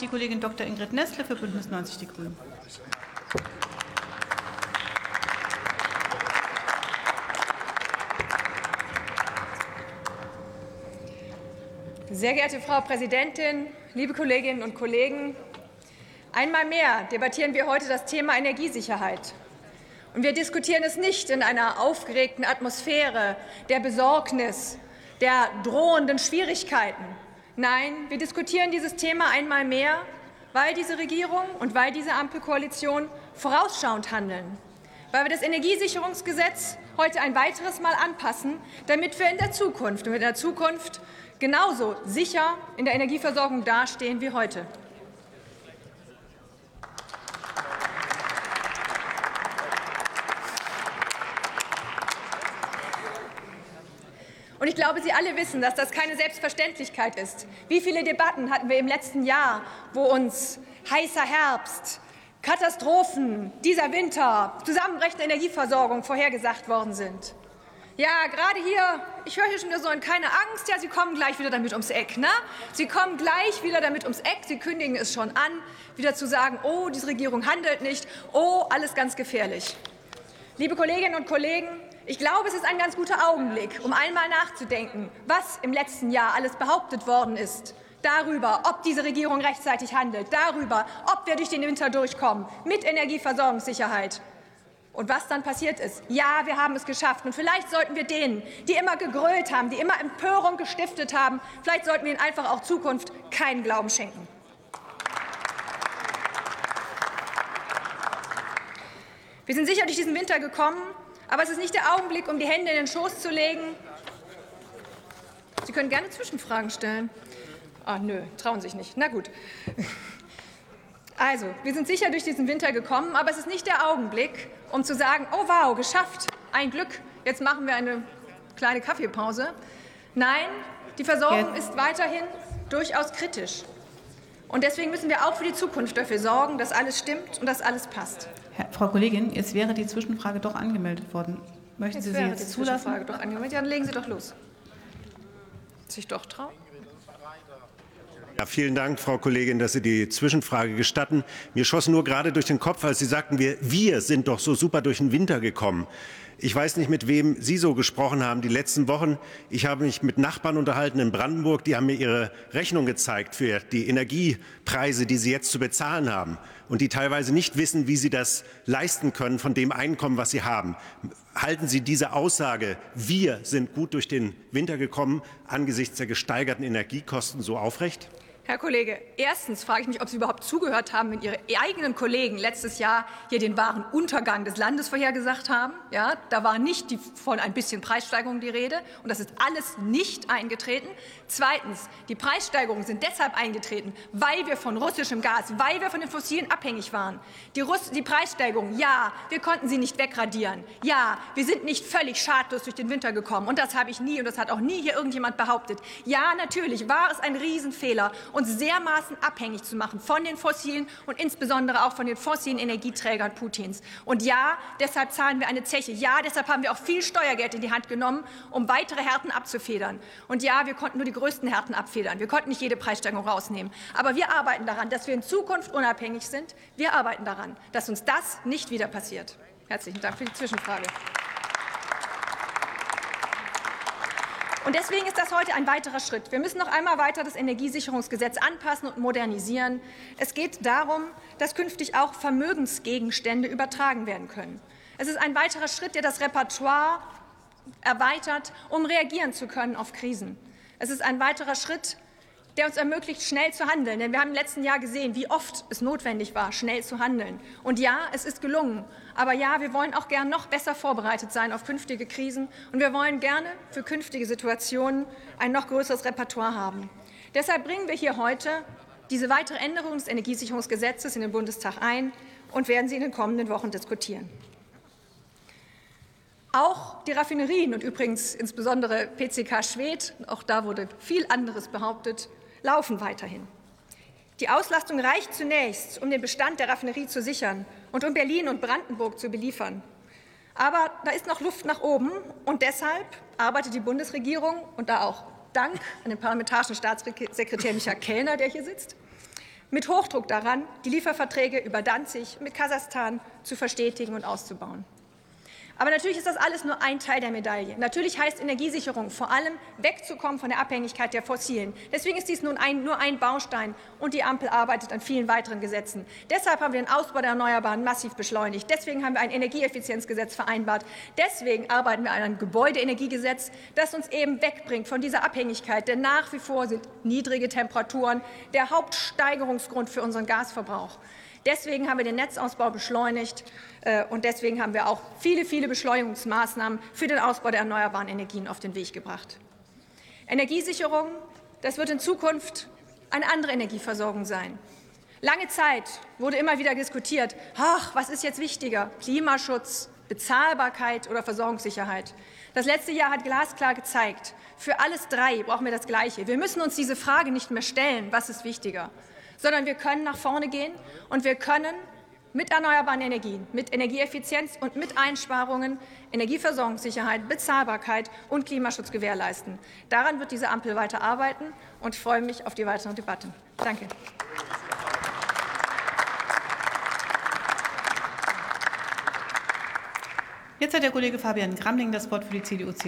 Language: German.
Die Kollegin Dr. Ingrid Nessle für Bündnis 90 Die Grünen. Sehr geehrte Frau Präsidentin, liebe Kolleginnen und Kollegen! Einmal mehr debattieren wir heute das Thema Energiesicherheit. Und wir diskutieren es nicht in einer aufgeregten Atmosphäre der Besorgnis, der drohenden Schwierigkeiten. Nein, wir diskutieren dieses Thema einmal mehr, weil diese Regierung und weil diese Ampelkoalition vorausschauend handeln, weil wir das Energiesicherungsgesetz heute ein weiteres Mal anpassen, damit wir in der Zukunft, in der Zukunft genauso sicher in der Energieversorgung dastehen wie heute. Und ich glaube, Sie alle wissen, dass das keine Selbstverständlichkeit ist. Wie viele Debatten hatten wir im letzten Jahr, wo uns heißer Herbst, Katastrophen, dieser Winter, zusammenbrechende Energieversorgung vorhergesagt worden sind? Ja, gerade hier, ich höre hier schon so ein keine Angst, ja, Sie kommen gleich wieder damit ums Eck, ne? Sie kommen gleich wieder damit ums Eck, Sie kündigen es schon an, wieder zu sagen, oh, diese Regierung handelt nicht, oh, alles ganz gefährlich. Liebe Kolleginnen und Kollegen, ich glaube, es ist ein ganz guter Augenblick, um einmal nachzudenken, was im letzten Jahr alles behauptet worden ist. Darüber, ob diese Regierung rechtzeitig handelt, darüber, ob wir durch den Winter durchkommen, mit Energieversorgungssicherheit. Und was dann passiert ist. Ja, wir haben es geschafft. Und vielleicht sollten wir denen, die immer gegrölt haben, die immer Empörung gestiftet haben, vielleicht sollten wir ihnen einfach auch Zukunft keinen Glauben schenken. Wir sind sicher durch diesen Winter gekommen, aber es ist nicht der Augenblick, um die Hände in den Schoß zu legen. Sie können gerne Zwischenfragen stellen. Ah, nö, trauen sich nicht. Na gut. Also, wir sind sicher durch diesen Winter gekommen, aber es ist nicht der Augenblick, um zu sagen, oh wow, geschafft, ein Glück, jetzt machen wir eine kleine Kaffeepause. Nein, die Versorgung ist weiterhin durchaus kritisch. Und deswegen müssen wir auch für die Zukunft dafür sorgen, dass alles stimmt und dass alles passt. Herr, Frau Kollegin, jetzt wäre die Zwischenfrage doch angemeldet worden. Möchten Jetzt Sie sie jetzt die zulassen? Zwischenfrage doch angemeldet. Ja, dann legen Sie doch los. Sich doch trauen. Ja, vielen Dank, Frau Kollegin, dass Sie die Zwischenfrage gestatten. Mir schoss nur gerade durch den Kopf, als Sie sagten, wir, wir sind doch so super durch den Winter gekommen. Ich weiß nicht, mit wem Sie so gesprochen haben die letzten Wochen. Ich habe mich mit Nachbarn unterhalten in Brandenburg. Die haben mir ihre Rechnung gezeigt für die Energiepreise, die sie jetzt zu bezahlen haben und die teilweise nicht wissen, wie sie das leisten können von dem Einkommen, was sie haben. Halten Sie diese Aussage, wir sind gut durch den Winter gekommen, angesichts der gesteigerten Energiekosten so aufrecht? Herr Kollege, erstens frage ich mich, ob Sie überhaupt zugehört haben, wenn Ihre eigenen Kollegen letztes Jahr hier den wahren Untergang des Landes vorhergesagt haben. Ja, da war nicht die, von ein bisschen Preissteigerung die Rede und das ist alles nicht eingetreten. Zweitens, die Preissteigerungen sind deshalb eingetreten, weil wir von russischem Gas, weil wir von den Fossilen abhängig waren. Die, Russ die Preissteigerung, ja, wir konnten sie nicht wegradieren. Ja, wir sind nicht völlig schadlos durch den Winter gekommen und das habe ich nie und das hat auch nie hier irgendjemand behauptet. Ja, natürlich war es ein Riesenfehler uns dermaßen abhängig zu machen von den fossilen und insbesondere auch von den fossilen Energieträgern Putins. Und ja, deshalb zahlen wir eine Zeche. Ja, deshalb haben wir auch viel Steuergeld in die Hand genommen, um weitere Härten abzufedern. Und ja, wir konnten nur die größten Härten abfedern. Wir konnten nicht jede Preissteigerung rausnehmen. Aber wir arbeiten daran, dass wir in Zukunft unabhängig sind. Wir arbeiten daran, dass uns das nicht wieder passiert. Herzlichen Dank für die Zwischenfrage. Und deswegen ist das heute ein weiterer Schritt. Wir müssen noch einmal weiter das Energiesicherungsgesetz anpassen und modernisieren. Es geht darum, dass künftig auch Vermögensgegenstände übertragen werden können. Es ist ein weiterer Schritt, der das Repertoire erweitert, um reagieren zu können auf Krisen. Es ist ein weiterer Schritt, der uns ermöglicht, schnell zu handeln. Denn wir haben im letzten Jahr gesehen, wie oft es notwendig war, schnell zu handeln. Und ja, es ist gelungen. Aber ja, wir wollen auch gern noch besser vorbereitet sein auf künftige Krisen. Und wir wollen gerne für künftige Situationen ein noch größeres Repertoire haben. Deshalb bringen wir hier heute diese weitere Änderung des Energiesicherungsgesetzes in den Bundestag ein und werden sie in den kommenden Wochen diskutieren. Auch die Raffinerien und übrigens insbesondere PCK Schwedt, auch da wurde viel anderes behauptet, laufen weiterhin. Die Auslastung reicht zunächst, um den Bestand der Raffinerie zu sichern und um Berlin und Brandenburg zu beliefern. Aber da ist noch Luft nach oben und deshalb arbeitet die Bundesregierung und da auch Dank an den parlamentarischen Staatssekretär Michael Kellner, der hier sitzt, mit Hochdruck daran, die Lieferverträge über Danzig mit Kasachstan zu verstetigen und auszubauen. Aber natürlich ist das alles nur ein Teil der Medaille. Natürlich heißt Energiesicherung vor allem wegzukommen von der Abhängigkeit der Fossilen. Deswegen ist dies nun ein, nur ein Baustein und die Ampel arbeitet an vielen weiteren Gesetzen. Deshalb haben wir den Ausbau der Erneuerbaren massiv beschleunigt. Deswegen haben wir ein Energieeffizienzgesetz vereinbart. Deswegen arbeiten wir an einem Gebäudeenergiegesetz, das uns eben wegbringt von dieser Abhängigkeit. Denn nach wie vor sind niedrige Temperaturen der Hauptsteigerungsgrund für unseren Gasverbrauch. Deswegen haben wir den Netzausbau beschleunigt äh, und deswegen haben wir auch viele, viele Beschleunigungsmaßnahmen für den Ausbau der erneuerbaren Energien auf den Weg gebracht. Energiesicherung, das wird in Zukunft eine andere Energieversorgung sein. Lange Zeit wurde immer wieder diskutiert, ach, was ist jetzt wichtiger, Klimaschutz, Bezahlbarkeit oder Versorgungssicherheit. Das letzte Jahr hat glasklar gezeigt, für alles drei brauchen wir das Gleiche. Wir müssen uns diese Frage nicht mehr stellen, was ist wichtiger sondern wir können nach vorne gehen und wir können mit erneuerbaren Energien, mit Energieeffizienz und mit Einsparungen Energieversorgungssicherheit, Bezahlbarkeit und Klimaschutz gewährleisten. Daran wird diese Ampel weiter arbeiten und freue mich auf die weitere Debatte. Danke. Jetzt hat der Kollege Fabian Gramling das Wort für die CDU-CSU.